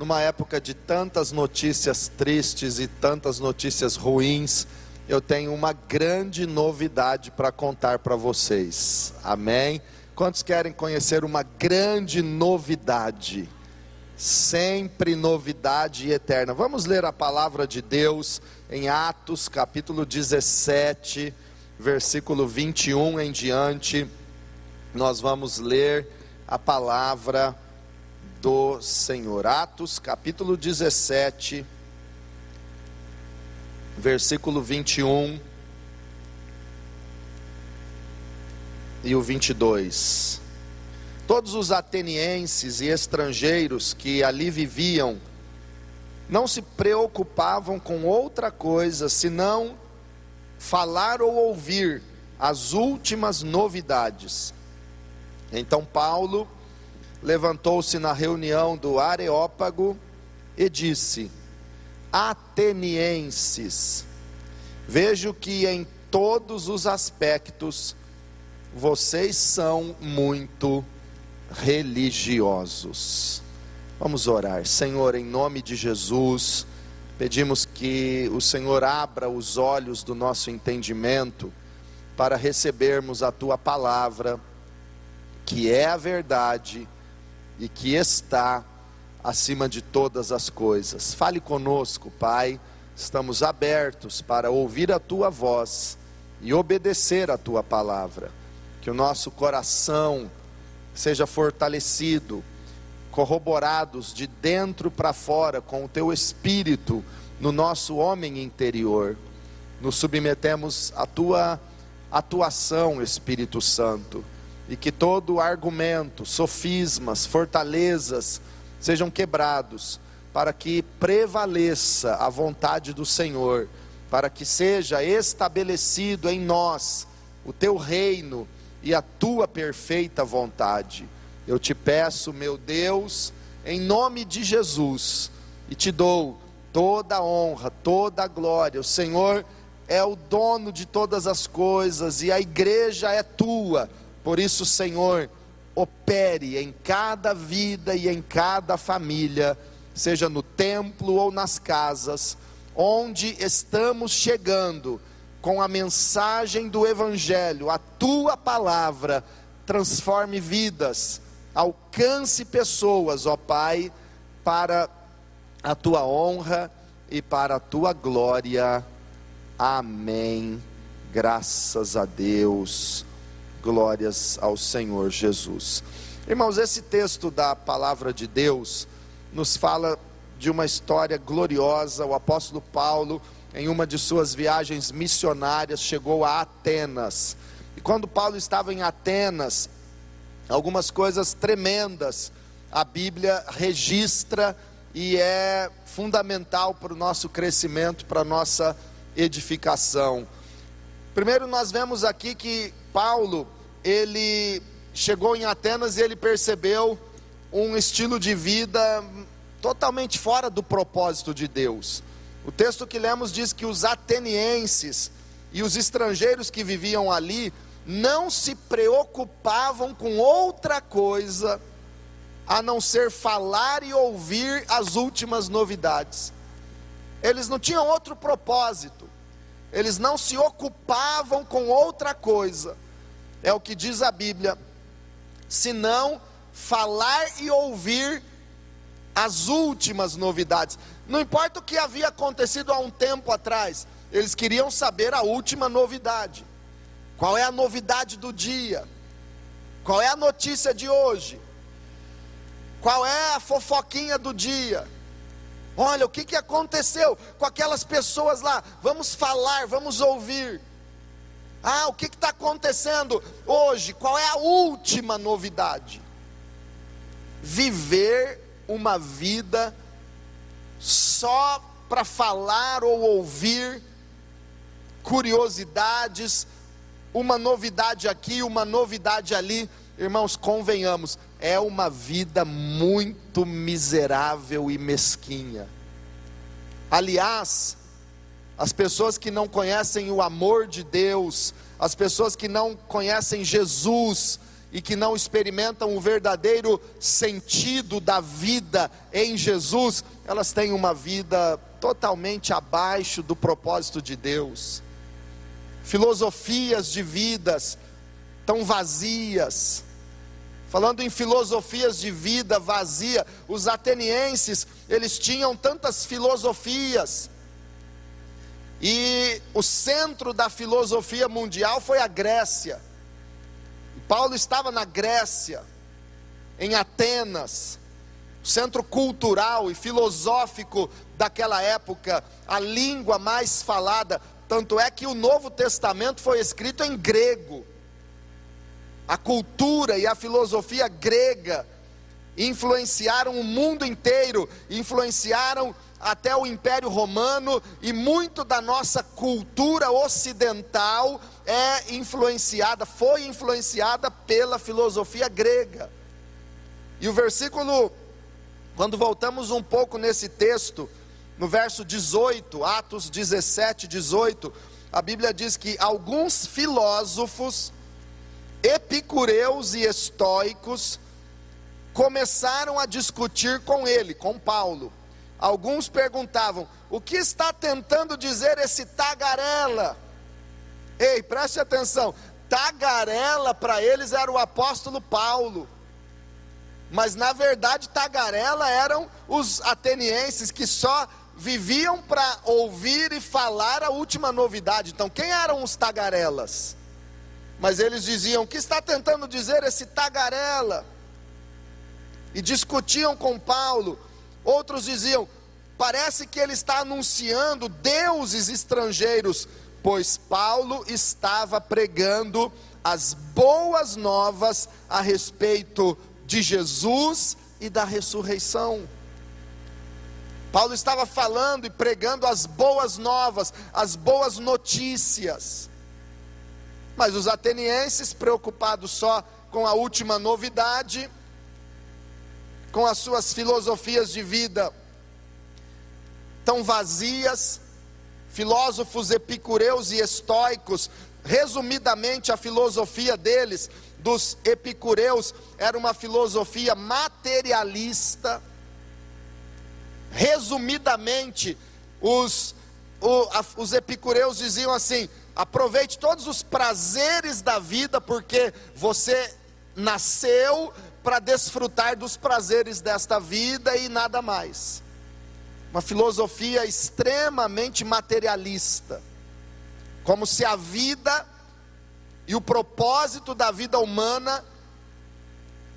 numa época de tantas notícias tristes e tantas notícias ruins, eu tenho uma grande novidade para contar para vocês. Amém? Quantos querem conhecer uma grande novidade? Sempre novidade eterna. Vamos ler a palavra de Deus em Atos, capítulo 17, versículo 21 em diante. Nós vamos ler a palavra do Senhor. Atos, capítulo 17, versículo 21 e o 22. Todos os atenienses e estrangeiros que ali viviam não se preocupavam com outra coisa senão falar ou ouvir as últimas novidades. Então Paulo levantou-se na reunião do Areópago e disse: Atenienses, vejo que em todos os aspectos vocês são muito religiosos. Vamos orar. Senhor, em nome de Jesus, pedimos que o Senhor abra os olhos do nosso entendimento para recebermos a tua palavra, que é a verdade e que está acima de todas as coisas. Fale conosco, Pai. Estamos abertos para ouvir a tua voz e obedecer a tua palavra. Que o nosso coração seja fortalecido, corroborados de dentro para fora com o teu espírito no nosso homem interior. Nos submetemos à tua atuação, Espírito Santo e que todo argumento, sofismas, fortalezas sejam quebrados, para que prevaleça a vontade do Senhor, para que seja estabelecido em nós o teu reino e a tua perfeita vontade. Eu te peço, meu Deus, em nome de Jesus, e te dou toda a honra, toda a glória. O Senhor é o dono de todas as coisas e a igreja é tua por isso, Senhor, opere em cada vida e em cada família, seja no templo ou nas casas, onde estamos chegando com a mensagem do Evangelho, a tua palavra, transforme vidas, alcance pessoas, ó Pai, para a tua honra e para a tua glória. Amém. Graças a Deus. Glórias ao Senhor Jesus. Irmãos, esse texto da palavra de Deus nos fala de uma história gloriosa. O apóstolo Paulo, em uma de suas viagens missionárias, chegou a Atenas. E quando Paulo estava em Atenas, algumas coisas tremendas a Bíblia registra e é fundamental para o nosso crescimento, para a nossa edificação. Primeiro, nós vemos aqui que Paulo, ele chegou em Atenas e ele percebeu um estilo de vida totalmente fora do propósito de Deus. O texto que lemos diz que os atenienses e os estrangeiros que viviam ali não se preocupavam com outra coisa a não ser falar e ouvir as últimas novidades. Eles não tinham outro propósito eles não se ocupavam com outra coisa, é o que diz a Bíblia, senão falar e ouvir as últimas novidades. Não importa o que havia acontecido há um tempo atrás, eles queriam saber a última novidade. Qual é a novidade do dia? Qual é a notícia de hoje? Qual é a fofoquinha do dia? Olha, o que, que aconteceu com aquelas pessoas lá? Vamos falar, vamos ouvir. Ah, o que está acontecendo hoje? Qual é a última novidade? Viver uma vida só para falar ou ouvir curiosidades, uma novidade aqui, uma novidade ali. Irmãos, convenhamos, é uma vida muito miserável e mesquinha. Aliás, as pessoas que não conhecem o amor de Deus, as pessoas que não conhecem Jesus, e que não experimentam o verdadeiro sentido da vida em Jesus, elas têm uma vida totalmente abaixo do propósito de Deus. Filosofias de vidas tão vazias. Falando em filosofias de vida vazia, os atenienses, eles tinham tantas filosofias. E o centro da filosofia mundial foi a Grécia. Paulo estava na Grécia, em Atenas, centro cultural e filosófico daquela época, a língua mais falada, tanto é que o Novo Testamento foi escrito em grego. A cultura e a filosofia grega influenciaram o mundo inteiro, influenciaram até o Império Romano e muito da nossa cultura ocidental é influenciada, foi influenciada pela filosofia grega. E o versículo, quando voltamos um pouco nesse texto, no verso 18, Atos 17, 18, a Bíblia diz que alguns filósofos, epicureus e estoicos, começaram a discutir com ele, com Paulo Alguns perguntavam: o que está tentando dizer esse tagarela? Ei, preste atenção: tagarela para eles era o apóstolo Paulo. Mas na verdade, tagarela eram os atenienses que só viviam para ouvir e falar a última novidade. Então, quem eram os tagarelas? Mas eles diziam: o que está tentando dizer esse tagarela? E discutiam com Paulo. Outros diziam: parece que ele está anunciando deuses estrangeiros, pois Paulo estava pregando as boas novas a respeito de Jesus e da ressurreição. Paulo estava falando e pregando as boas novas, as boas notícias. Mas os atenienses, preocupados só com a última novidade, com as suas filosofias de vida tão vazias, filósofos epicureus e estoicos, resumidamente a filosofia deles, dos epicureus, era uma filosofia materialista. Resumidamente, os, o, a, os epicureus diziam assim: aproveite todos os prazeres da vida, porque você nasceu para desfrutar dos prazeres desta vida e nada mais. Uma filosofia extremamente materialista, como se a vida e o propósito da vida humana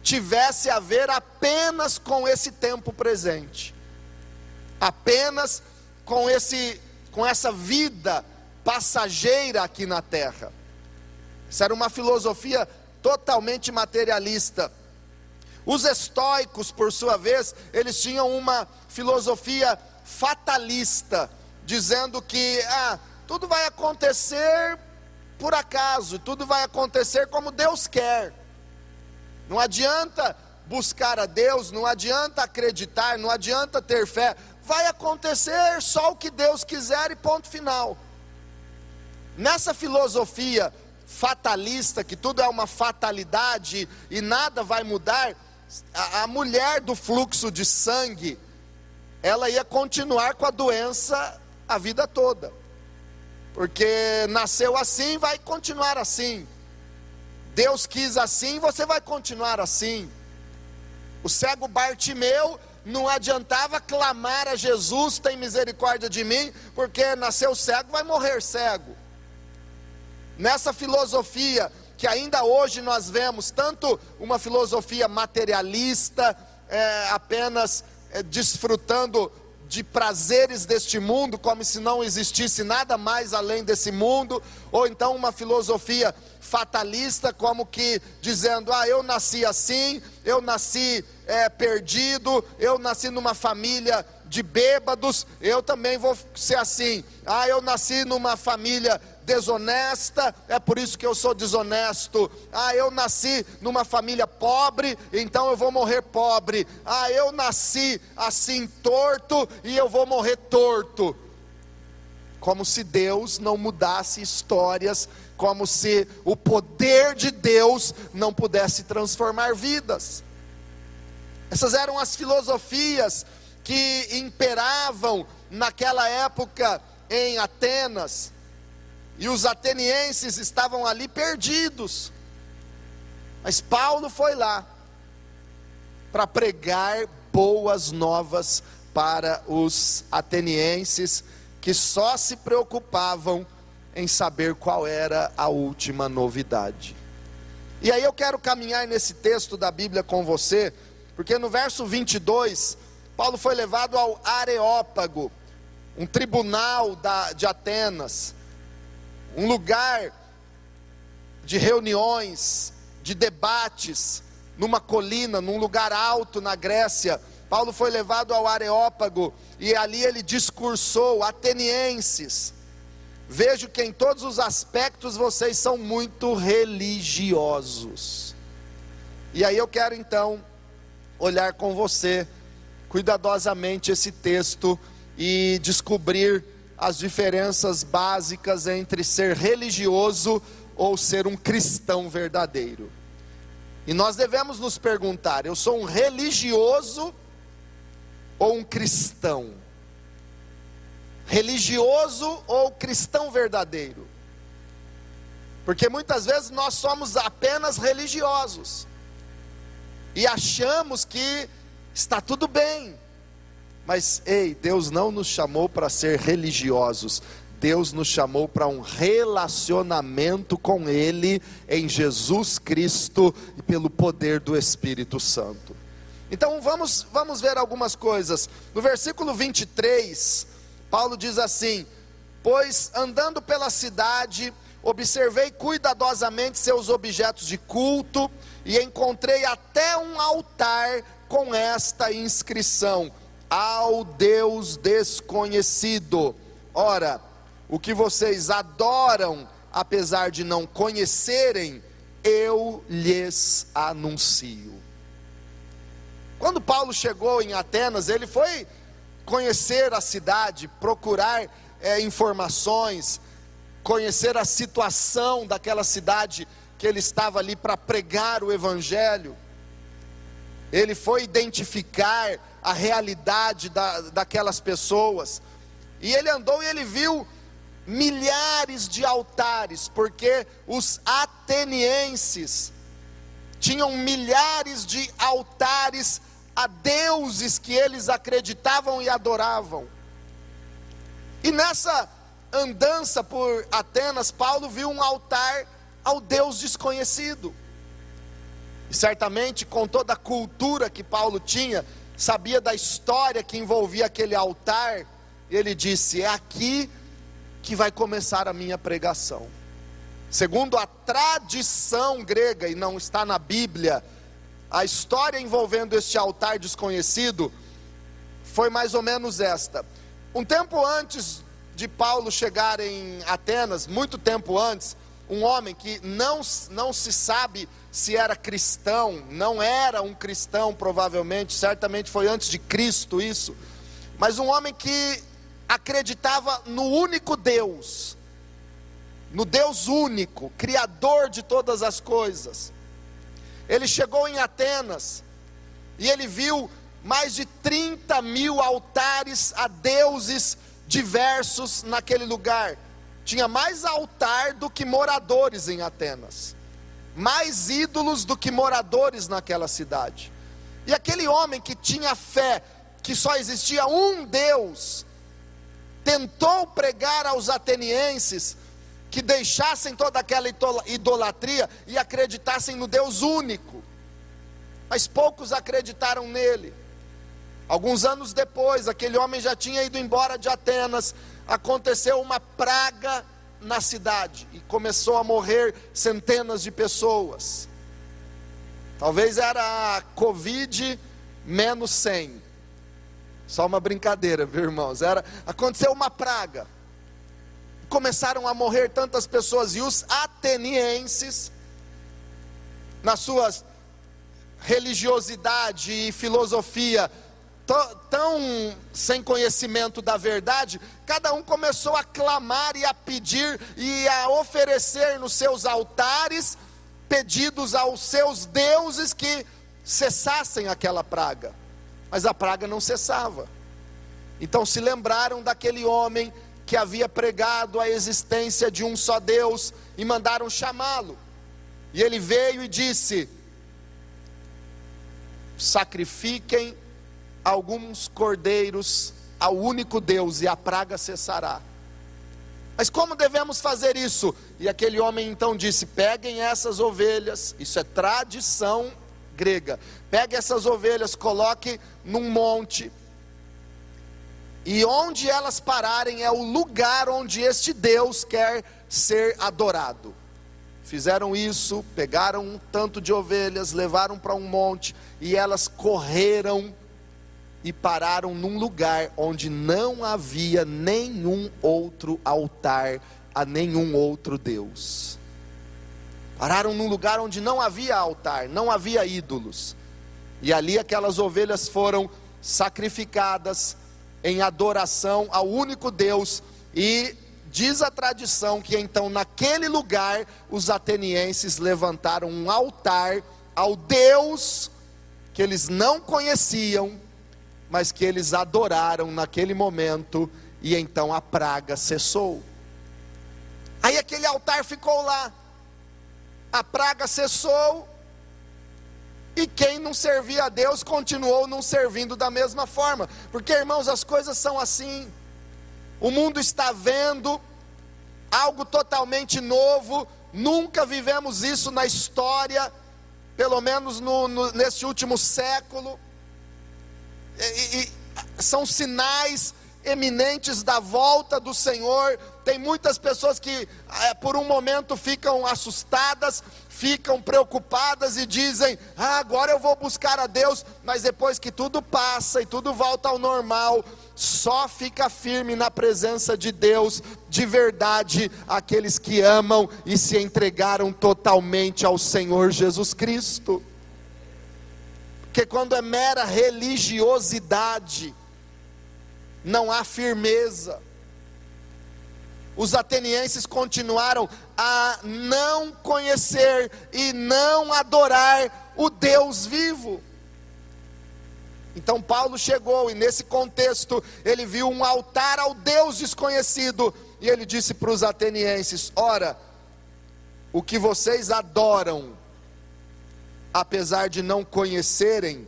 tivesse a ver apenas com esse tempo presente, apenas com esse com essa vida passageira aqui na terra. Essa era uma filosofia totalmente materialista. Os estoicos, por sua vez, eles tinham uma filosofia fatalista, dizendo que ah, tudo vai acontecer por acaso, tudo vai acontecer como Deus quer. Não adianta buscar a Deus, não adianta acreditar, não adianta ter fé, vai acontecer só o que Deus quiser e ponto final. Nessa filosofia fatalista, que tudo é uma fatalidade e nada vai mudar, a, a mulher do fluxo de sangue, ela ia continuar com a doença a vida toda, porque nasceu assim, vai continuar assim. Deus quis assim, você vai continuar assim. O cego Bartimeu não adiantava clamar a Jesus, tem misericórdia de mim, porque nasceu cego, vai morrer cego. Nessa filosofia que ainda hoje nós vemos tanto uma filosofia materialista, é, apenas é, desfrutando de prazeres deste mundo, como se não existisse nada mais além desse mundo, ou então uma filosofia fatalista, como que dizendo: ah, eu nasci assim, eu nasci é, perdido, eu nasci numa família de bêbados, eu também vou ser assim. Ah, eu nasci numa família desonesta, é por isso que eu sou desonesto. Ah, eu nasci numa família pobre, então eu vou morrer pobre. Ah, eu nasci assim torto e eu vou morrer torto. Como se Deus não mudasse histórias como se o poder de Deus não pudesse transformar vidas. Essas eram as filosofias que imperavam naquela época em Atenas, e os atenienses estavam ali perdidos. Mas Paulo foi lá para pregar boas novas para os atenienses que só se preocupavam em saber qual era a última novidade. E aí eu quero caminhar nesse texto da Bíblia com você, porque no verso 22, Paulo foi levado ao Areópago, um tribunal da, de Atenas, um lugar de reuniões, de debates, numa colina, num lugar alto na Grécia. Paulo foi levado ao Areópago e ali ele discursou, atenienses. Vejo que em todos os aspectos vocês são muito religiosos. E aí eu quero então olhar com você cuidadosamente esse texto e descobrir as diferenças básicas entre ser religioso ou ser um cristão verdadeiro. E nós devemos nos perguntar: eu sou um religioso ou um cristão? Religioso ou cristão verdadeiro? Porque muitas vezes nós somos apenas religiosos e achamos que está tudo bem. Mas ei, Deus não nos chamou para ser religiosos. Deus nos chamou para um relacionamento com Ele em Jesus Cristo e pelo poder do Espírito Santo. Então vamos, vamos ver algumas coisas. No versículo 23, Paulo diz assim: Pois andando pela cidade, observei cuidadosamente seus objetos de culto e encontrei até um altar com esta inscrição: Ao Deus desconhecido. Ora, o que vocês adoram, apesar de não conhecerem, eu lhes anuncio. Quando Paulo chegou em Atenas, ele foi conhecer a cidade, procurar é, informações, conhecer a situação daquela cidade que ele estava ali para pregar o Evangelho. Ele foi identificar a realidade da, daquelas pessoas. E ele andou e ele viu milhares de altares, porque os atenienses tinham milhares de altares a deuses que eles acreditavam e adoravam. E nessa andança por Atenas, Paulo viu um altar ao Deus desconhecido. E certamente, com toda a cultura que Paulo tinha, sabia da história que envolvia aquele altar, ele disse: É aqui que vai começar a minha pregação. Segundo a tradição grega, e não está na Bíblia, a história envolvendo este altar desconhecido foi mais ou menos esta. Um tempo antes de Paulo chegar em Atenas, muito tempo antes, um homem que não, não se sabe se era cristão, não era um cristão provavelmente, certamente foi antes de Cristo isso, mas um homem que acreditava no único Deus, no Deus único, Criador de todas as coisas. Ele chegou em Atenas e ele viu mais de 30 mil altares a deuses diversos naquele lugar. Tinha mais altar do que moradores em Atenas, mais ídolos do que moradores naquela cidade. E aquele homem que tinha fé que só existia um Deus, tentou pregar aos atenienses que deixassem toda aquela idolatria e acreditassem no Deus único. Mas poucos acreditaram nele. Alguns anos depois, aquele homem já tinha ido embora de Atenas, aconteceu uma praga na cidade e começou a morrer centenas de pessoas. Talvez era a Covid menos 100. Só uma brincadeira, viu, irmãos? Era, aconteceu uma praga. Começaram a morrer tantas pessoas e os atenienses, nas suas religiosidade e filosofia, tão sem conhecimento da verdade, cada um começou a clamar e a pedir e a oferecer nos seus altares pedidos aos seus deuses que cessassem aquela praga. Mas a praga não cessava. Então se lembraram daquele homem que havia pregado a existência de um só Deus e mandaram chamá-lo. E ele veio e disse: Sacrifiquem alguns cordeiros ao único Deus e a praga cessará. Mas como devemos fazer isso? E aquele homem então disse: Peguem essas ovelhas, isso é tradição grega. Pegue essas ovelhas, coloque num monte, e onde elas pararem é o lugar onde este Deus quer ser adorado. Fizeram isso, pegaram um tanto de ovelhas, levaram para um monte e elas correram e pararam num lugar onde não havia nenhum outro altar a nenhum outro Deus. Pararam num lugar onde não havia altar, não havia ídolos. E ali aquelas ovelhas foram sacrificadas em adoração ao único Deus e diz a tradição que então naquele lugar os atenienses levantaram um altar ao Deus que eles não conheciam mas que eles adoraram naquele momento, e então a praga cessou. Aí aquele altar ficou lá, a praga cessou, e quem não servia a Deus continuou não servindo da mesma forma, porque irmãos, as coisas são assim. O mundo está vendo algo totalmente novo, nunca vivemos isso na história, pelo menos no, no, nesse último século e, e, são sinais eminentes da volta do Senhor. Tem muitas pessoas que é, por um momento ficam assustadas, ficam preocupadas e dizem: ah, agora eu vou buscar a Deus, mas depois que tudo passa e tudo volta ao normal, só fica firme na presença de Deus de verdade aqueles que amam e se entregaram totalmente ao Senhor Jesus Cristo. Porque quando é mera religiosidade, não há firmeza. Os atenienses continuaram a não conhecer e não adorar o Deus vivo. Então Paulo chegou e nesse contexto ele viu um altar ao Deus desconhecido e ele disse para os atenienses: Ora, o que vocês adoram apesar de não conhecerem,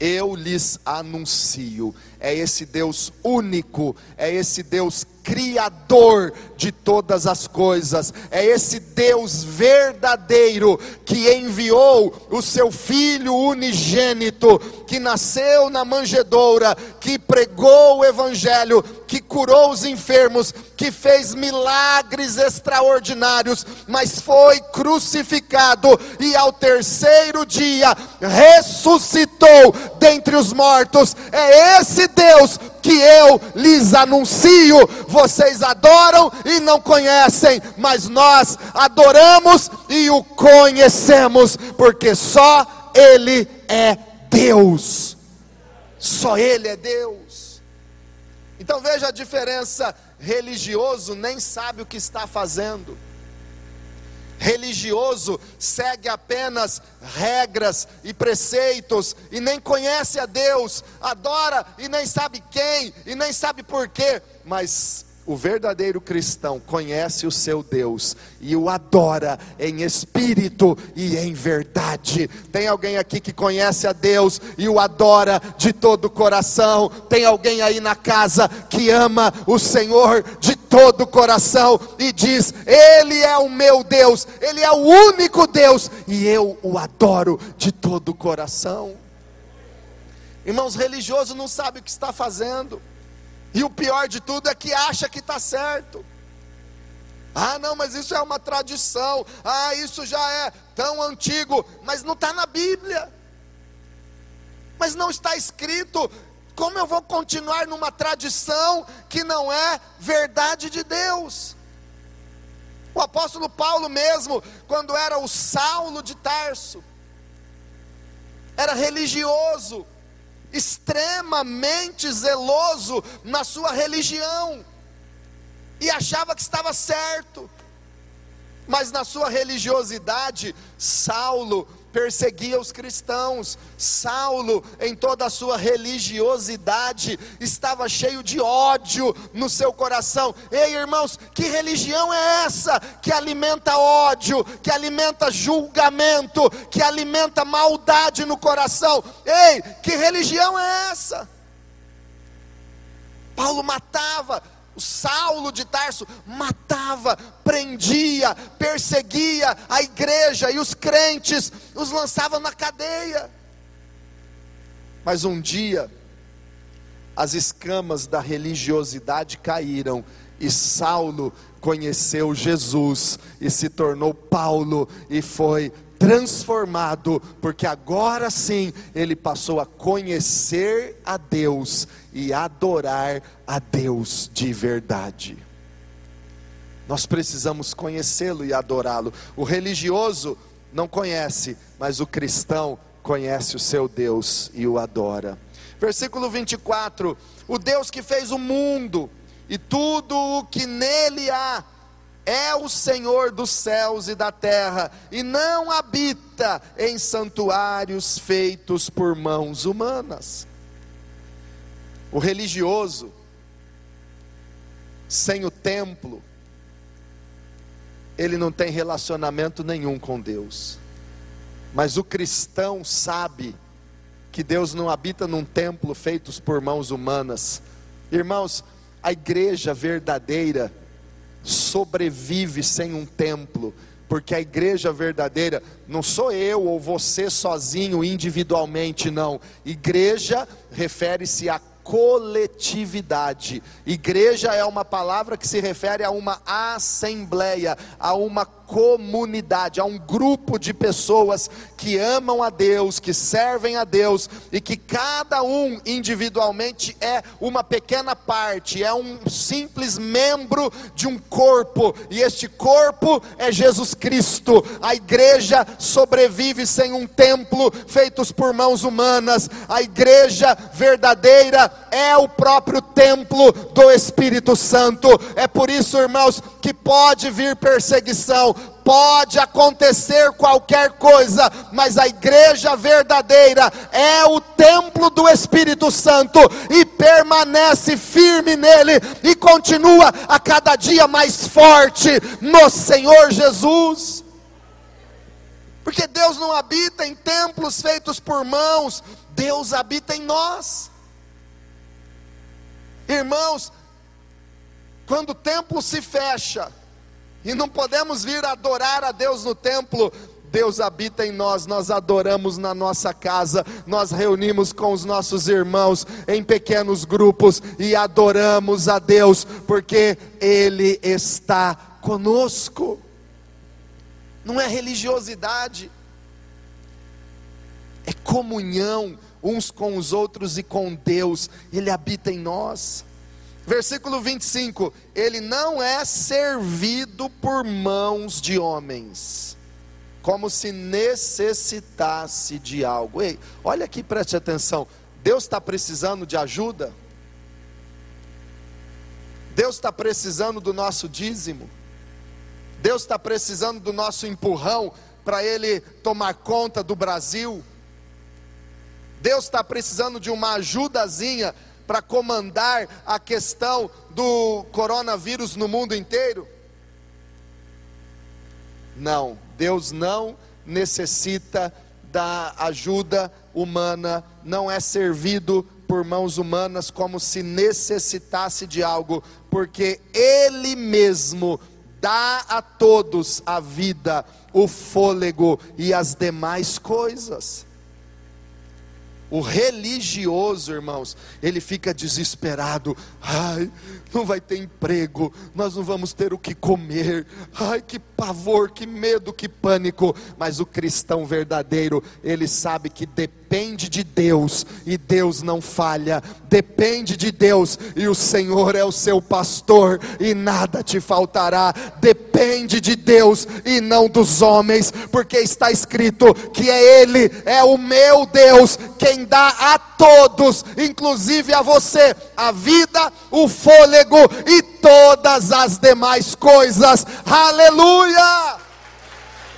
eu lhes anuncio. É esse Deus único, é esse Deus Criador de todas as coisas, é esse Deus verdadeiro que enviou o seu Filho unigênito, que nasceu na manjedoura, que pregou o Evangelho, que curou os enfermos, que fez milagres extraordinários, mas foi crucificado e ao terceiro dia ressuscitou dentre os mortos. É esse Deus que eu lhes anuncio. Vocês adoram e não conhecem, mas nós adoramos e o conhecemos, porque só Ele é Deus. Só Ele é Deus. Então veja a diferença: religioso nem sabe o que está fazendo religioso segue apenas regras e preceitos e nem conhece a Deus, adora e nem sabe quem e nem sabe porquê, mas o verdadeiro cristão conhece o seu Deus e o adora em espírito e em verdade. Tem alguém aqui que conhece a Deus e o adora de todo o coração? Tem alguém aí na casa que ama o Senhor de todo o coração e diz: Ele é o meu Deus, Ele é o único Deus e eu o adoro de todo o coração? Irmãos, religioso não sabe o que está fazendo. E o pior de tudo é que acha que está certo. Ah, não, mas isso é uma tradição. Ah, isso já é tão antigo. Mas não está na Bíblia. Mas não está escrito. Como eu vou continuar numa tradição que não é verdade de Deus? O apóstolo Paulo mesmo, quando era o Saulo de Tarso, era religioso, extremamente zeloso na sua religião e achava que estava certo. Mas na sua religiosidade, Saulo perseguia os cristãos. Saulo, em toda a sua religiosidade, estava cheio de ódio no seu coração. Ei, irmãos, que religião é essa que alimenta ódio, que alimenta julgamento, que alimenta maldade no coração? Ei, que religião é essa? Paulo matava, o Saulo de Tarso matava, prendia, perseguia a igreja e os crentes, os lançava na cadeia. Mas um dia, as escamas da religiosidade caíram e Saulo conheceu Jesus e se tornou Paulo e foi transformado, porque agora sim ele passou a conhecer a Deus e adorar a Deus de verdade. Nós precisamos conhecê-lo e adorá-lo. O religioso não conhece, mas o cristão conhece o seu Deus e o adora. Versículo 24: O Deus que fez o mundo e tudo o que nele há é o Senhor dos céus e da terra, e não habita em santuários feitos por mãos humanas. O religioso, sem o templo, ele não tem relacionamento nenhum com Deus. Mas o cristão sabe que Deus não habita num templo feito por mãos humanas. Irmãos, a igreja verdadeira, sobrevive sem um templo, porque a igreja verdadeira não sou eu ou você sozinho individualmente, não. Igreja refere-se a coletividade. Igreja é uma palavra que se refere a uma assembleia, a uma comunidade, a um grupo de pessoas que amam a Deus, que servem a Deus e que cada um individualmente é uma pequena parte, é um simples membro de um corpo, e este corpo é Jesus Cristo. A igreja sobrevive sem um templo feitos por mãos humanas. A igreja verdadeira é o próprio templo do Espírito Santo. É por isso, irmãos, que pode vir perseguição, pode acontecer qualquer coisa, mas a igreja verdadeira é o templo do Espírito Santo e permanece firme nele e continua a cada dia mais forte no Senhor Jesus. Porque Deus não habita em templos feitos por mãos, Deus habita em nós. Irmãos, quando o templo se fecha, e não podemos vir adorar a Deus no templo. Deus habita em nós, nós adoramos na nossa casa, nós reunimos com os nossos irmãos em pequenos grupos e adoramos a Deus, porque Ele está conosco. Não é religiosidade, é comunhão uns com os outros e com Deus, Ele habita em nós. Versículo 25: Ele não é servido por mãos de homens, como se necessitasse de algo. Ei, olha aqui, preste atenção. Deus está precisando de ajuda? Deus está precisando do nosso dízimo? Deus está precisando do nosso empurrão para Ele tomar conta do Brasil? Deus está precisando de uma ajudazinha para comandar a questão do coronavírus no mundo inteiro? Não, Deus não necessita da ajuda humana, não é servido por mãos humanas como se necessitasse de algo, porque Ele mesmo dá a todos a vida, o fôlego e as demais coisas. O religioso, irmãos, ele fica desesperado. Ai, não vai ter emprego, nós não vamos ter o que comer. Ai, que pavor, que medo, que pânico. Mas o cristão verdadeiro, ele sabe que depende de Deus e Deus não falha. Depende de Deus e o Senhor é o seu pastor e nada te faltará. Depende de Deus e não dos homens, porque está escrito que é Ele, é o meu Deus, quem dá a todos, inclusive a você, a vida, o fôlego e todas as demais coisas. Aleluia!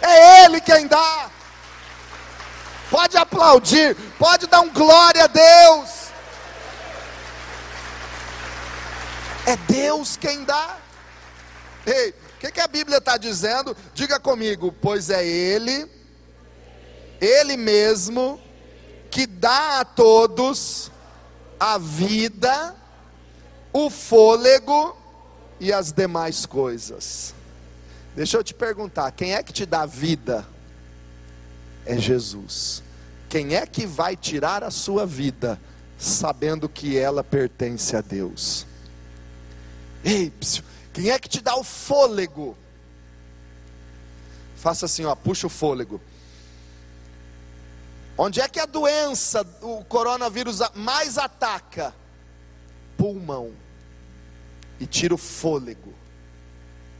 É Ele quem dá. Pode aplaudir, pode dar um glória a Deus. É Deus quem dá. Ei, o que, que, a Bíblia está dizendo? Diga comigo, pois é Ele, Ele mesmo, que dá a todos a vida, o fôlego e as demais coisas. Deixa eu te perguntar: quem é que te dá vida? É Jesus. Quem é que vai tirar a sua vida, sabendo que ela pertence a Deus? Ei, psiu, quem é que te dá o fôlego? Faça assim, ó, puxa o fôlego. Onde é que a doença, o coronavírus mais ataca? Pulmão. E tira o fôlego.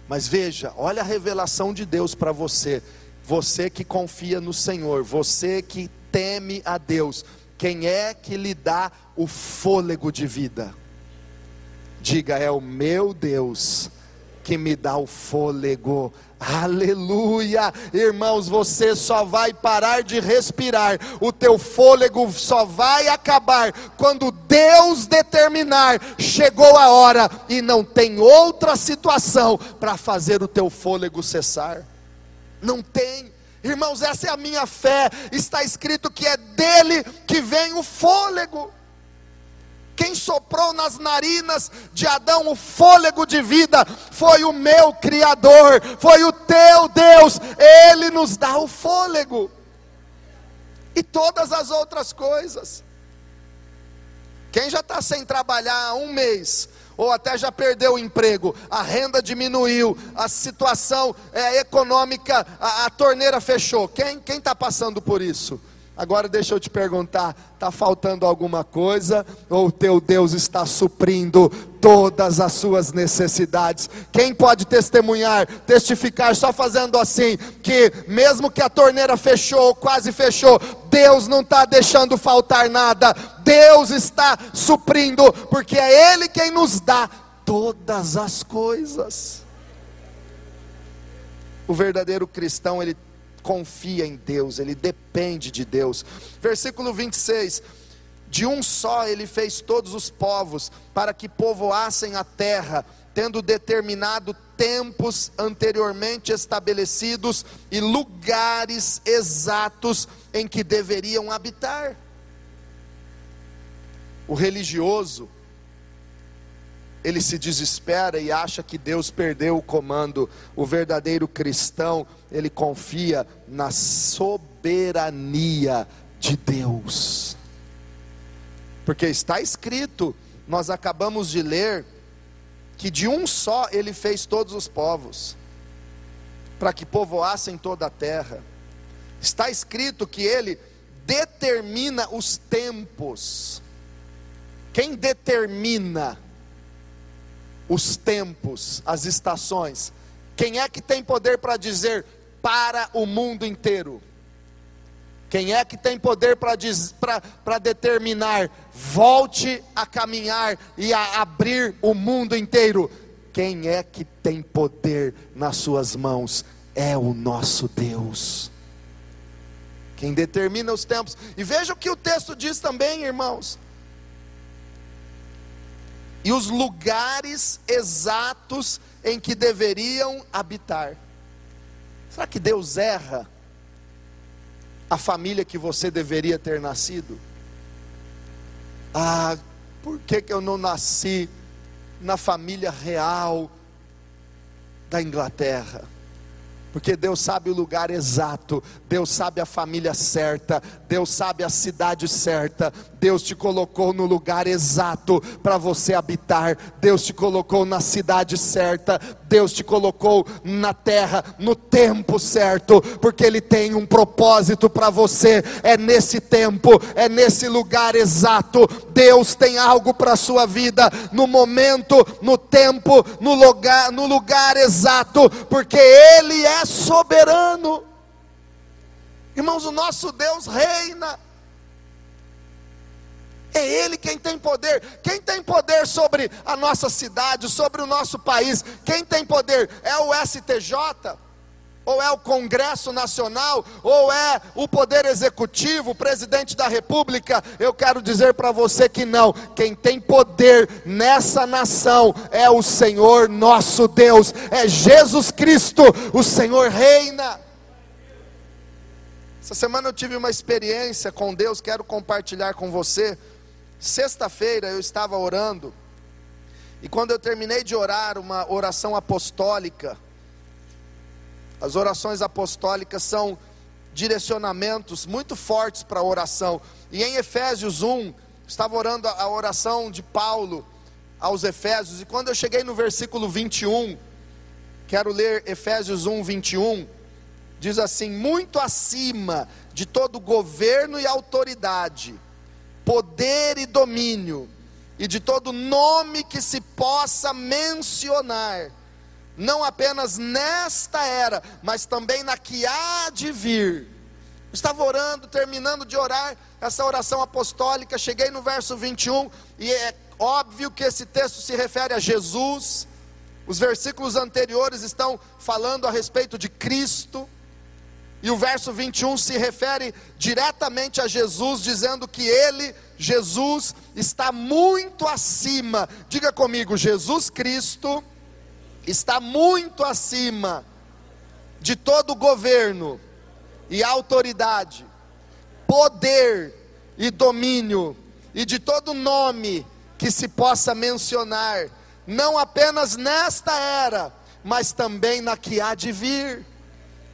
Mas veja, olha a revelação de Deus para você. Você que confia no Senhor, você que teme a Deus, quem é que lhe dá o fôlego de vida? Diga, é o meu Deus que me dá o fôlego. Aleluia! Irmãos, você só vai parar de respirar, o teu fôlego só vai acabar quando Deus determinar, chegou a hora e não tem outra situação para fazer o teu fôlego cessar. Não tem. Irmãos, essa é a minha fé. Está escrito que é dele que vem o fôlego. Quem soprou nas narinas de Adão o fôlego de vida foi o meu Criador, foi o teu Deus, Ele nos dá o fôlego, e todas as outras coisas. Quem já está sem trabalhar há um mês, ou até já perdeu o emprego, a renda diminuiu, a situação é, econômica, a, a torneira fechou. Quem está passando por isso? Agora deixa eu te perguntar: está faltando alguma coisa? Ou teu Deus está suprindo todas as suas necessidades? Quem pode testemunhar, testificar, só fazendo assim, que mesmo que a torneira fechou, quase fechou, Deus não está deixando faltar nada, Deus está suprindo, porque é Ele quem nos dá todas as coisas. O verdadeiro cristão, ele confia em Deus, ele depende de Deus. Versículo 26. De um só ele fez todos os povos, para que povoassem a terra, tendo determinado tempos anteriormente estabelecidos e lugares exatos em que deveriam habitar. O religioso, ele se desespera e acha que Deus perdeu o comando. O verdadeiro cristão, ele confia na soberania de Deus. Porque está escrito, nós acabamos de ler, que de um só ele fez todos os povos, para que povoassem toda a terra. Está escrito que ele determina os tempos. Quem determina os tempos, as estações. Quem é que tem poder para dizer para o mundo inteiro? Quem é que tem poder para determinar, volte a caminhar e a abrir o mundo inteiro? Quem é que tem poder nas suas mãos? É o nosso Deus. Quem determina os tempos. E veja o que o texto diz também, irmãos e os lugares exatos em que deveriam habitar. Será que Deus erra a família que você deveria ter nascido? Ah, por que, que eu não nasci na família real da Inglaterra? Porque Deus sabe o lugar exato, Deus sabe a família certa, Deus sabe a cidade certa, Deus te colocou no lugar exato para você habitar, Deus te colocou na cidade certa, Deus te colocou na terra no tempo certo, porque Ele tem um propósito para você. É nesse tempo, é nesse lugar exato. Deus tem algo para a sua vida, no momento, no tempo, no lugar, no lugar exato, porque Ele é soberano. Irmãos, o nosso Deus reina. É Ele quem tem poder. Quem tem poder sobre a nossa cidade, sobre o nosso país? Quem tem poder? É o STJ? Ou é o Congresso Nacional? Ou é o Poder Executivo, o presidente da República? Eu quero dizer para você que não. Quem tem poder nessa nação é o Senhor nosso Deus, é Jesus Cristo, o Senhor reina. Essa semana eu tive uma experiência com Deus, quero compartilhar com você. Sexta-feira eu estava orando, e quando eu terminei de orar uma oração apostólica, as orações apostólicas são direcionamentos muito fortes para a oração, e em Efésios 1, estava orando a oração de Paulo aos Efésios, e quando eu cheguei no versículo 21, quero ler Efésios 1, 21, diz assim: muito acima de todo governo e autoridade, poder e domínio, e de todo nome que se possa mencionar, não apenas nesta era, mas também na que há de vir. Estava orando, terminando de orar essa oração apostólica, cheguei no verso 21, e é óbvio que esse texto se refere a Jesus. Os versículos anteriores estão falando a respeito de Cristo. E o verso 21 se refere diretamente a Jesus, dizendo que ele, Jesus, está muito acima. Diga comigo, Jesus Cristo está muito acima de todo governo e autoridade, poder e domínio, e de todo nome que se possa mencionar, não apenas nesta era, mas também na que há de vir.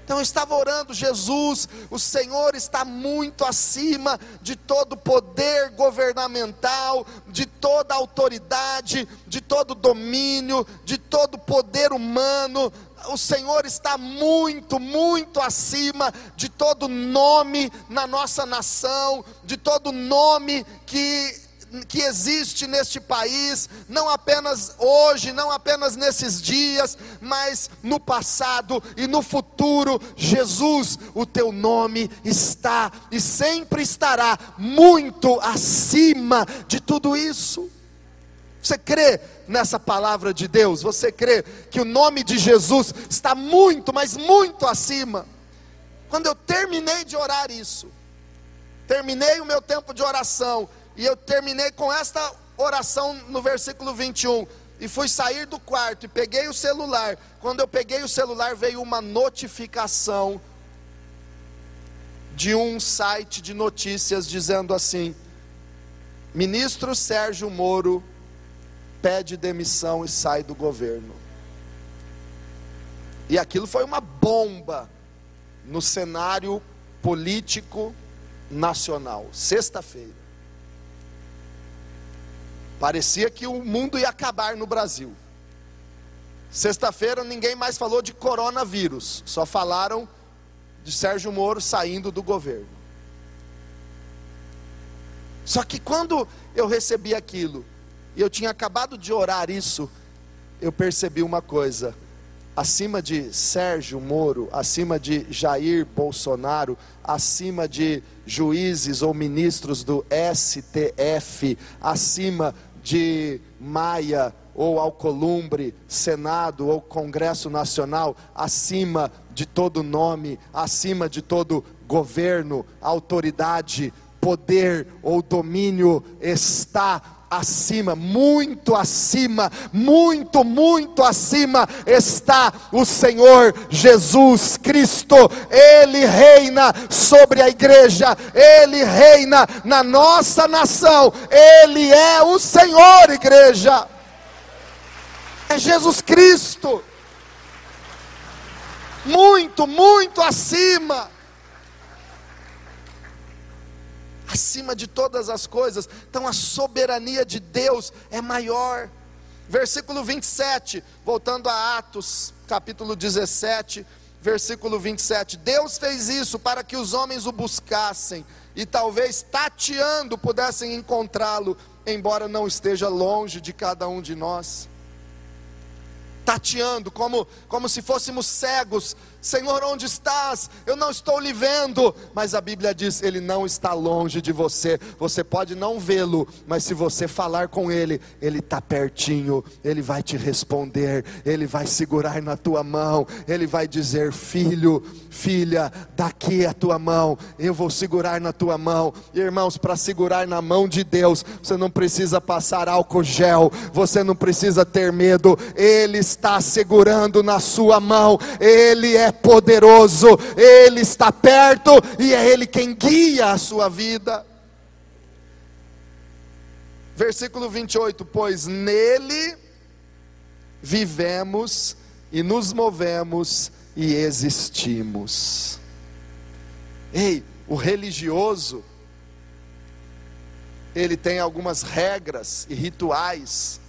Então eu estava orando, Jesus, o Senhor está muito acima de todo poder governamental, de toda autoridade, de todo domínio, de todo poder humano. O Senhor está muito, muito acima de todo nome na nossa nação, de todo nome que que existe neste país, não apenas hoje, não apenas nesses dias, mas no passado e no futuro. Jesus, o teu nome está e sempre estará muito acima de tudo isso. Você crê nessa palavra de Deus? Você crê que o nome de Jesus está muito, mas muito acima? Quando eu terminei de orar isso, terminei o meu tempo de oração, e eu terminei com esta oração no versículo 21. E fui sair do quarto e peguei o celular. Quando eu peguei o celular, veio uma notificação de um site de notícias dizendo assim: Ministro Sérgio Moro pede demissão e sai do governo. E aquilo foi uma bomba no cenário político nacional. Sexta-feira. Parecia que o mundo ia acabar no Brasil. Sexta-feira ninguém mais falou de coronavírus, só falaram de Sérgio Moro saindo do governo. Só que quando eu recebi aquilo, e eu tinha acabado de orar isso, eu percebi uma coisa: acima de Sérgio Moro, acima de Jair Bolsonaro, acima de juízes ou ministros do STF, acima de Maia ou Alcolumbre, Senado ou Congresso Nacional, acima de todo nome, acima de todo governo, autoridade, poder ou domínio, está acima, muito acima, muito, muito acima está o Senhor Jesus Cristo. Ele reina sobre a igreja, ele reina na nossa nação. Ele é o Senhor, igreja. É Jesus Cristo. Muito, muito acima. Acima de todas as coisas. Então a soberania de Deus é maior. Versículo 27, voltando a Atos, capítulo 17, versículo 27. Deus fez isso para que os homens o buscassem e talvez tateando pudessem encontrá-lo, embora não esteja longe de cada um de nós. Tateando, como, como se fôssemos cegos, Senhor, onde estás? Eu não estou lhe vendo. Mas a Bíblia diz: Ele não está longe de você. Você pode não vê-lo, mas se você falar com Ele, Ele está pertinho. Ele vai te responder. Ele vai segurar na tua mão. Ele vai dizer: Filho, filha, daqui a tua mão. Eu vou segurar na tua mão. Irmãos, para segurar na mão de Deus, você não precisa passar álcool gel. Você não precisa ter medo. Ele está segurando na sua mão. Ele é poderoso, Ele está perto e é Ele quem guia a sua vida. Versículo 28: Pois nele vivemos e nos movemos e existimos. Ei, o religioso, ele tem algumas regras e rituais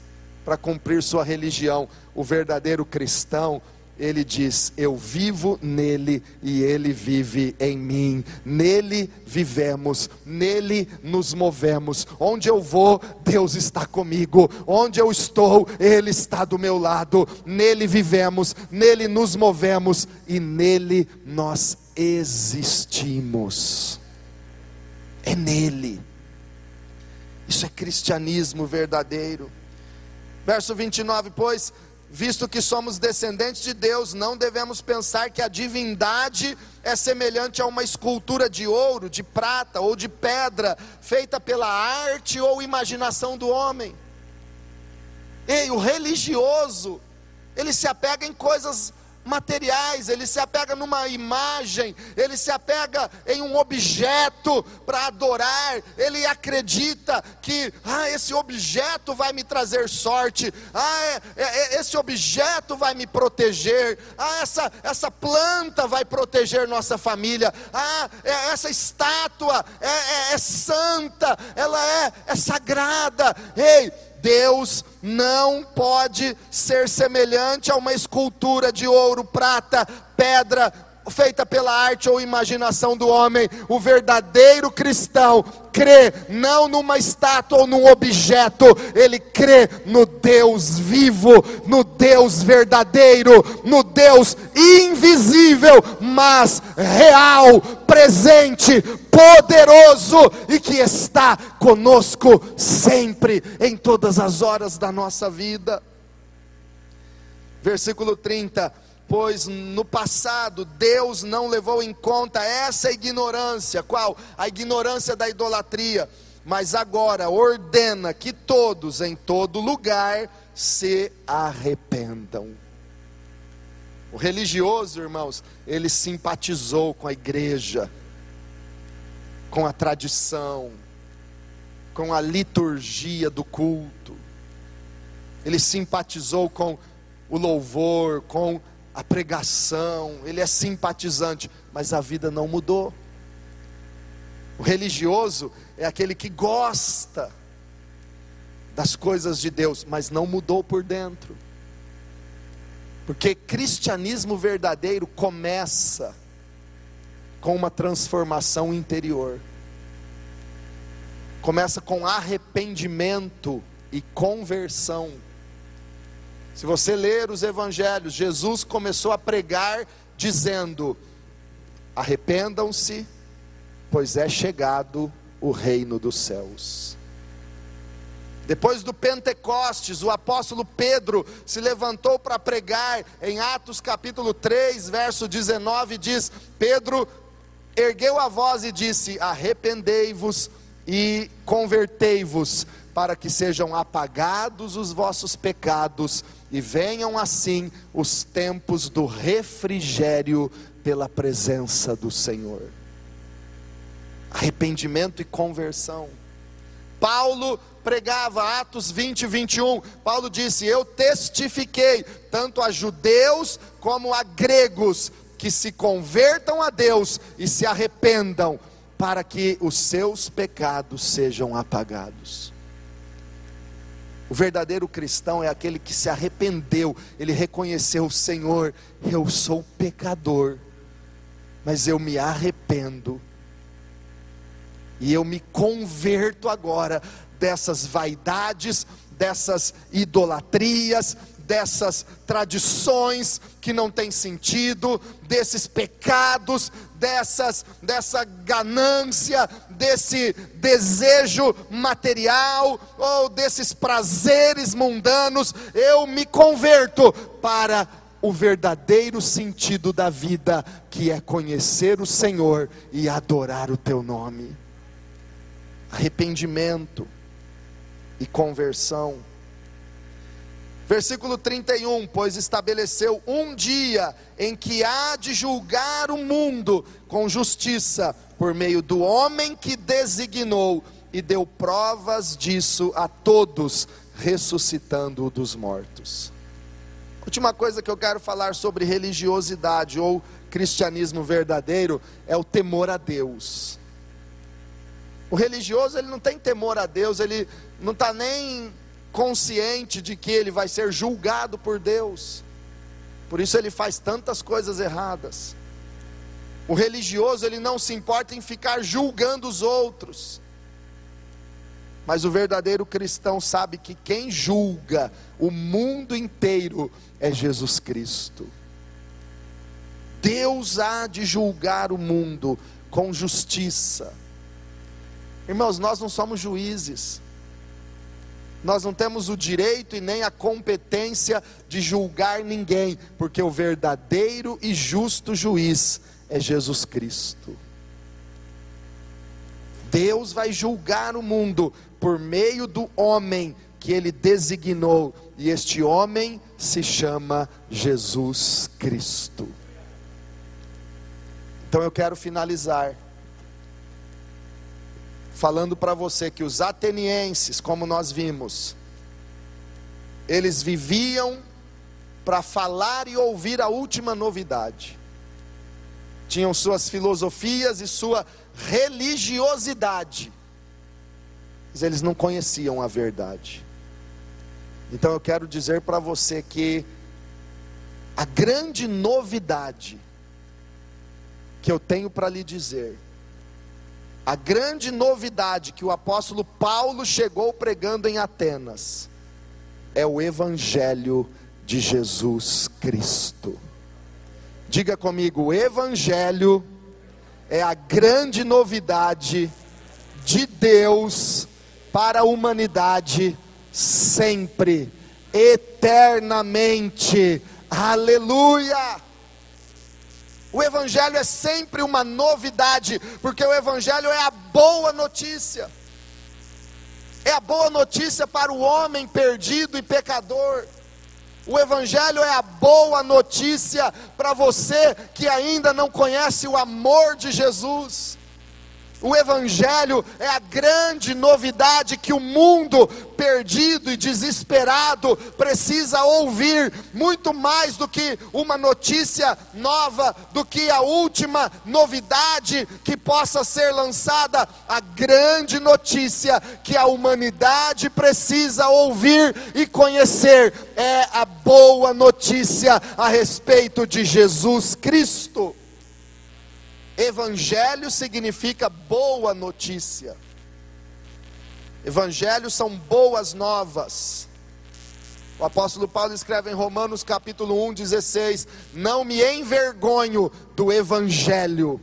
para cumprir sua religião. O verdadeiro cristão, ele diz: Eu vivo nele e ele vive em mim. Nele vivemos, nele nos movemos. Onde eu vou, Deus está comigo. Onde eu estou, Ele está do meu lado. Nele vivemos, nele nos movemos e nele nós existimos. É nele. Isso é cristianismo verdadeiro. Verso 29, pois visto que somos descendentes de Deus, não devemos pensar que a divindade é semelhante a uma escultura de ouro, de prata ou de pedra, feita pela arte ou imaginação do homem. Ei, o religioso, ele se apega em coisas materiais, ele se apega numa imagem, ele se apega em um objeto para adorar, ele acredita que ah, esse objeto vai me trazer sorte, ah, é, é, é, esse objeto vai me proteger, ah, essa, essa planta vai proteger nossa família, ah, é, essa estátua é, é, é santa, ela é, é sagrada, ei, Deus não pode ser semelhante a uma escultura de ouro, prata, pedra, feita pela arte ou imaginação do homem. O verdadeiro cristão crê não numa estátua ou num objeto, ele crê no Deus vivo, no Deus verdadeiro, no Deus invisível, mas real, presente, poderoso e que está conosco sempre, em todas as horas da nossa vida. Versículo 30 pois no passado Deus não levou em conta essa ignorância, qual? A ignorância da idolatria, mas agora ordena que todos em todo lugar se arrependam. O religioso, irmãos, ele simpatizou com a igreja, com a tradição, com a liturgia do culto, ele simpatizou com o louvor, com a pregação, ele é simpatizante, mas a vida não mudou. O religioso é aquele que gosta das coisas de Deus, mas não mudou por dentro. Porque cristianismo verdadeiro começa com uma transformação interior. Começa com arrependimento e conversão. Se você ler os evangelhos, Jesus começou a pregar dizendo: Arrependam-se, pois é chegado o reino dos céus. Depois do Pentecostes, o apóstolo Pedro se levantou para pregar, em Atos capítulo 3, verso 19, diz: Pedro ergueu a voz e disse: Arrependei-vos e convertei-vos, para que sejam apagados os vossos pecados e venham assim os tempos do refrigério pela presença do Senhor. Arrependimento e conversão. Paulo pregava, Atos 20, 21. Paulo disse: Eu testifiquei, tanto a judeus como a gregos, que se convertam a Deus e se arrependam, para que os seus pecados sejam apagados. O verdadeiro cristão é aquele que se arrependeu, ele reconheceu: Senhor, eu sou pecador, mas eu me arrependo, e eu me converto agora dessas vaidades, dessas idolatrias, dessas tradições que não têm sentido, desses pecados, dessas dessa ganância, desse desejo material ou desses prazeres mundanos, eu me converto para o verdadeiro sentido da vida, que é conhecer o Senhor e adorar o teu nome. Arrependimento e conversão Versículo 31: Pois estabeleceu um dia em que há de julgar o mundo com justiça, por meio do homem que designou, e deu provas disso a todos, ressuscitando-o dos mortos. Última coisa que eu quero falar sobre religiosidade ou cristianismo verdadeiro é o temor a Deus. O religioso ele não tem temor a Deus, ele não está nem consciente de que ele vai ser julgado por Deus. Por isso ele faz tantas coisas erradas. O religioso, ele não se importa em ficar julgando os outros. Mas o verdadeiro cristão sabe que quem julga o mundo inteiro é Jesus Cristo. Deus há de julgar o mundo com justiça. Irmãos, nós não somos juízes nós não temos o direito e nem a competência de julgar ninguém, porque o verdadeiro e justo juiz é Jesus Cristo. Deus vai julgar o mundo por meio do homem que ele designou, e este homem se chama Jesus Cristo. Então eu quero finalizar falando para você que os atenienses, como nós vimos, eles viviam para falar e ouvir a última novidade. Tinham suas filosofias e sua religiosidade, mas eles não conheciam a verdade. Então eu quero dizer para você que a grande novidade que eu tenho para lhe dizer a grande novidade que o apóstolo Paulo chegou pregando em Atenas é o Evangelho de Jesus Cristo. Diga comigo: o Evangelho é a grande novidade de Deus para a humanidade sempre, eternamente. Aleluia! O Evangelho é sempre uma novidade, porque o Evangelho é a boa notícia. É a boa notícia para o homem perdido e pecador. O Evangelho é a boa notícia para você que ainda não conhece o amor de Jesus. O Evangelho é a grande novidade que o mundo perdido e desesperado precisa ouvir, muito mais do que uma notícia nova, do que a última novidade que possa ser lançada. A grande notícia que a humanidade precisa ouvir e conhecer é a boa notícia a respeito de Jesus Cristo. Evangelho significa boa notícia. Evangelhos são boas novas. O apóstolo Paulo escreve em Romanos capítulo 1, 16: Não me envergonho do Evangelho,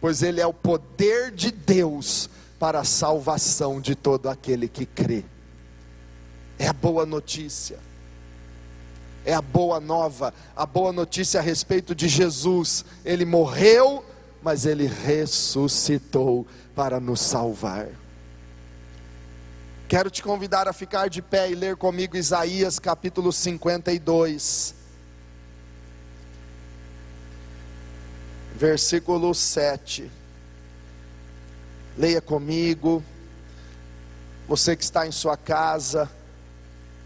pois ele é o poder de Deus para a salvação de todo aquele que crê. É a boa notícia, é a boa nova, a boa notícia a respeito de Jesus. Ele morreu mas ele ressuscitou para nos salvar. Quero te convidar a ficar de pé e ler comigo Isaías capítulo 52, versículo 7. Leia comigo, você que está em sua casa,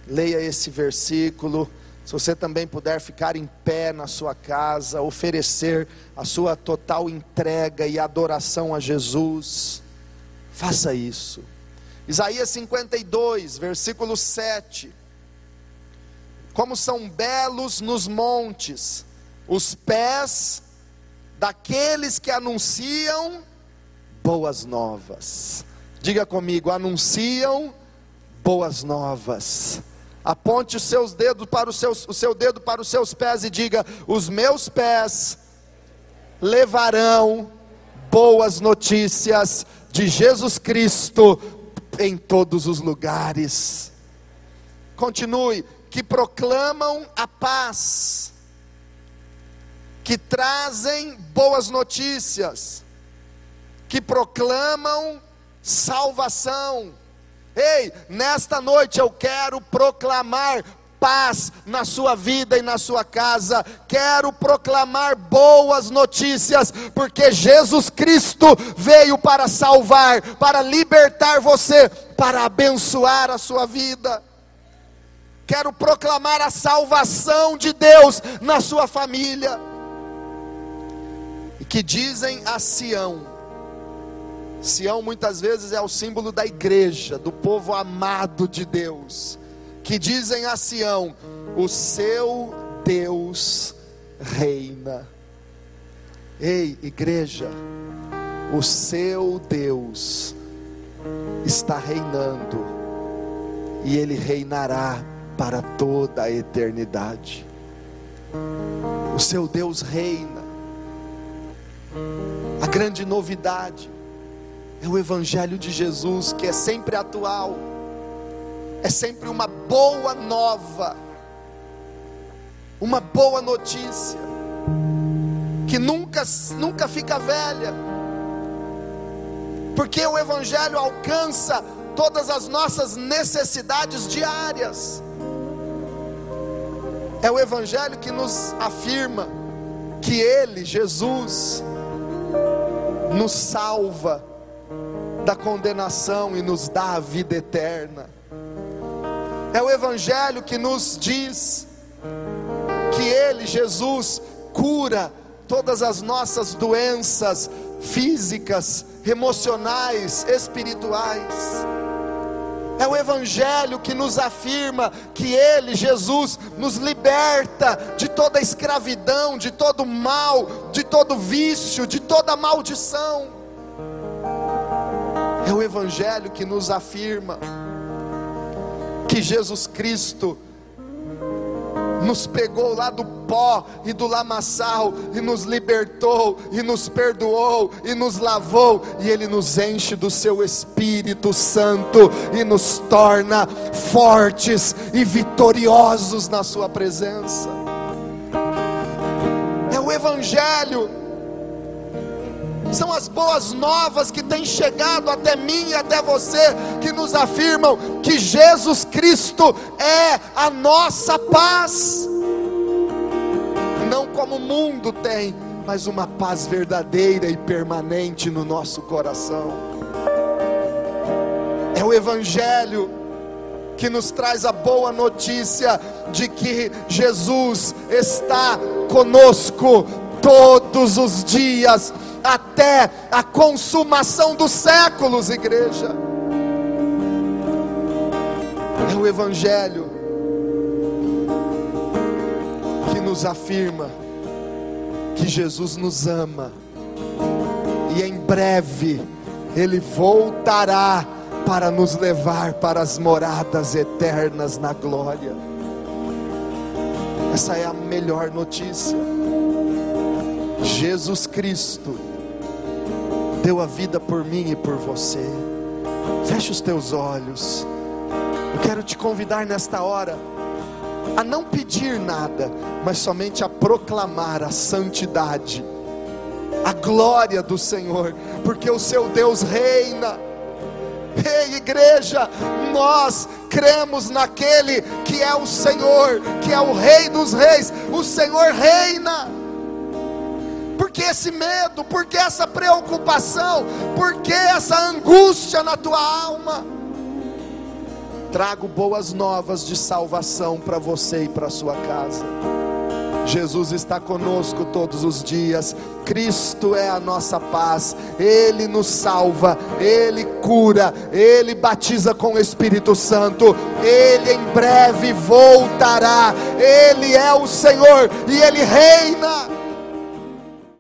leia esse versículo. Se você também puder ficar em pé na sua casa, oferecer a sua total entrega e adoração a Jesus, faça isso. Isaías 52, versículo 7. Como são belos nos montes os pés daqueles que anunciam boas novas. Diga comigo, anunciam boas novas. Aponte os seus dedos para os seus, o seu dedo para os seus pés e diga: os meus pés levarão boas notícias de Jesus Cristo em todos os lugares. Continue, que proclamam a paz, que trazem boas notícias, que proclamam salvação. Ei, nesta noite eu quero proclamar paz na sua vida e na sua casa. Quero proclamar boas notícias, porque Jesus Cristo veio para salvar, para libertar você, para abençoar a sua vida. Quero proclamar a salvação de Deus na sua família. E que dizem a Sião, Sião muitas vezes é o símbolo da igreja, do povo amado de Deus que dizem a Sião: O seu Deus reina. Ei, igreja, o seu Deus está reinando, e ele reinará para toda a eternidade. O seu Deus reina. A grande novidade é o Evangelho de Jesus, que é sempre atual é sempre uma boa nova, uma boa notícia, que nunca, nunca fica velha, porque o Evangelho alcança todas as nossas necessidades diárias. É o Evangelho que nos afirma que Ele, Jesus, nos salva da condenação e nos dá a vida eterna. É o Evangelho que nos diz que Ele, Jesus, cura todas as nossas doenças físicas, emocionais, espirituais. É o Evangelho que nos afirma que Ele, Jesus, nos liberta de toda escravidão, de todo mal, de todo vício, de toda maldição. É o Evangelho que nos afirma que Jesus Cristo nos pegou lá do pó e do lamaçal e nos libertou e nos perdoou e nos lavou e ele nos enche do seu Espírito Santo e nos torna fortes e vitoriosos na sua presença. É o evangelho são as boas novas que têm chegado até mim e até você, que nos afirmam que Jesus Cristo é a nossa paz, não como o mundo tem, mas uma paz verdadeira e permanente no nosso coração. É o Evangelho que nos traz a boa notícia de que Jesus está conosco todos os dias até a consumação dos séculos, igreja. É o Evangelho que nos afirma que Jesus nos ama e em breve Ele voltará para nos levar para as moradas eternas na glória. Essa é a melhor notícia. Jesus Cristo deu a vida por mim e por você. Feche os teus olhos. Eu quero te convidar nesta hora a não pedir nada, mas somente a proclamar a santidade, a glória do Senhor, porque o seu Deus reina. Ei, igreja, nós cremos naquele que é o Senhor, que é o Rei dos Reis, o Senhor reina. Que esse medo? Por que essa preocupação? Por que essa angústia na tua alma? Trago boas novas de salvação para você e para sua casa. Jesus está conosco todos os dias. Cristo é a nossa paz. Ele nos salva, ele cura, ele batiza com o Espírito Santo. Ele em breve voltará. Ele é o Senhor e ele reina.